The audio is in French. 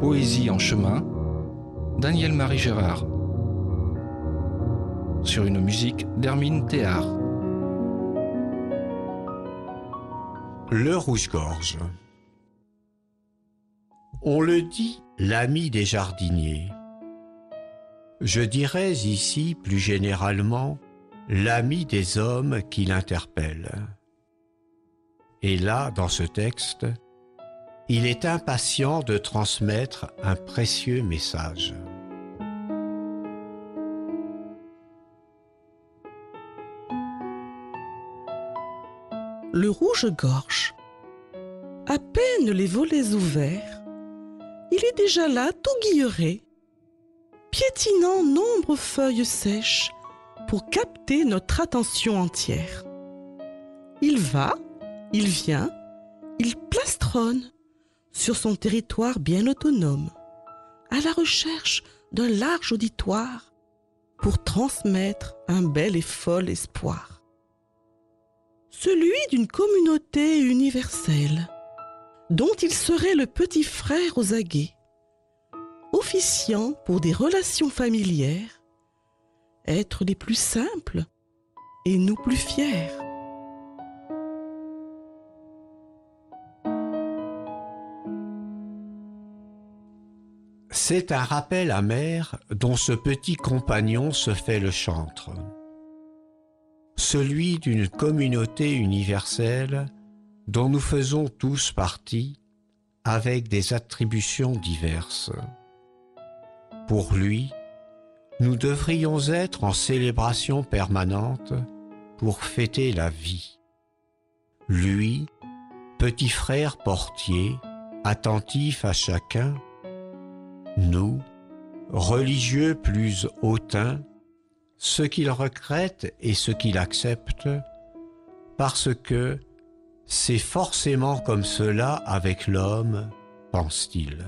Poésie en chemin, Daniel-Marie Gérard. Sur une musique d'Hermine Théard. Le rouge-gorge. On le dit, l'ami des jardiniers. Je dirais ici plus généralement l'ami des hommes qui l'interpellent. Et là, dans ce texte, il est impatient de transmettre un précieux message. Le rouge-gorge. À peine les volets ouverts, il est déjà là tout guilleré, piétinant nombre feuilles sèches pour capter notre attention entière. Il va, il vient, il plastronne sur son territoire bien autonome, à la recherche d'un large auditoire pour transmettre un bel et fol espoir. Celui d'une communauté universelle, dont il serait le petit frère aux aguets, officiant pour des relations familières, être les plus simples et nous plus fiers. C'est un rappel amer dont ce petit compagnon se fait le chantre. Celui d'une communauté universelle dont nous faisons tous partie avec des attributions diverses. Pour lui, nous devrions être en célébration permanente pour fêter la vie. Lui, petit frère portier, attentif à chacun, nous, religieux plus hautains, ce qu'il regrette et ce qu'il accepte, parce que c'est forcément comme cela avec l'homme, pense-t-il.